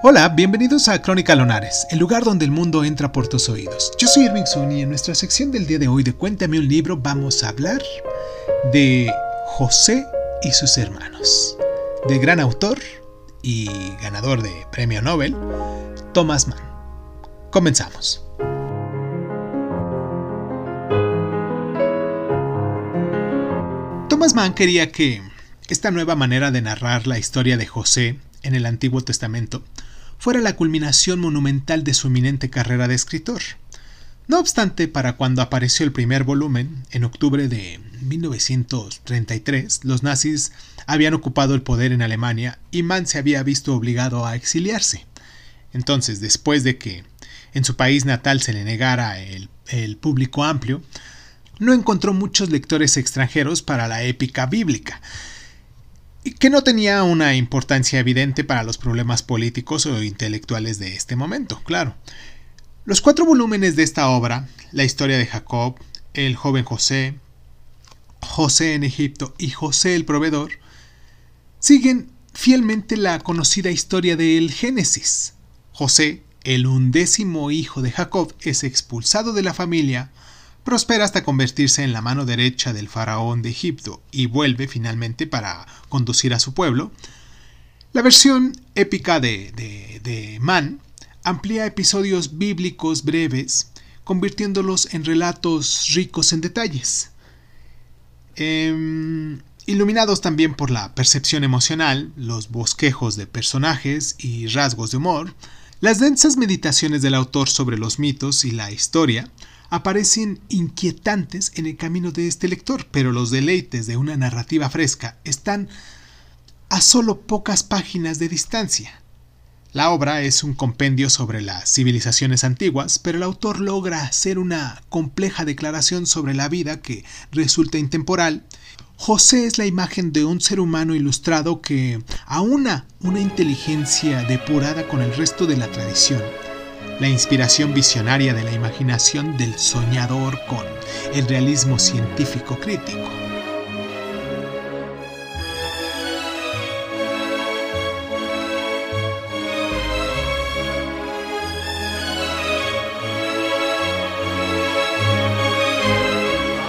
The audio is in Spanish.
Hola, bienvenidos a Crónica Lonares, el lugar donde el mundo entra por tus oídos. Yo soy Irving Sun y en nuestra sección del día de hoy de Cuéntame un libro vamos a hablar de José y sus hermanos, del gran autor y ganador de premio Nobel, Thomas Mann. Comenzamos. Thomas Mann quería que esta nueva manera de narrar la historia de José en el Antiguo Testamento fuera la culminación monumental de su eminente carrera de escritor. No obstante, para cuando apareció el primer volumen, en octubre de 1933, los nazis habían ocupado el poder en Alemania y Mann se había visto obligado a exiliarse. Entonces, después de que en su país natal se le negara el, el público amplio, no encontró muchos lectores extranjeros para la épica bíblica, que no tenía una importancia evidente para los problemas políticos o intelectuales de este momento, claro. Los cuatro volúmenes de esta obra, la historia de Jacob, el joven José, José en Egipto y José el proveedor, siguen fielmente la conocida historia del Génesis. José, el undécimo hijo de Jacob, es expulsado de la familia prospera hasta convertirse en la mano derecha del faraón de Egipto y vuelve finalmente para conducir a su pueblo, la versión épica de, de, Mann amplía episodios bíblicos breves, convirtiéndolos en relatos ricos en detalles. Em, iluminados también por la percepción emocional, los bosquejos de personajes y rasgos de humor, las densas meditaciones del autor sobre los mitos y la historia aparecen inquietantes en el camino de este lector, pero los deleites de una narrativa fresca están a solo pocas páginas de distancia. La obra es un compendio sobre las civilizaciones antiguas, pero el autor logra hacer una compleja declaración sobre la vida que resulta intemporal. José es la imagen de un ser humano ilustrado que aúna una inteligencia depurada con el resto de la tradición la inspiración visionaria de la imaginación del soñador con el realismo científico crítico.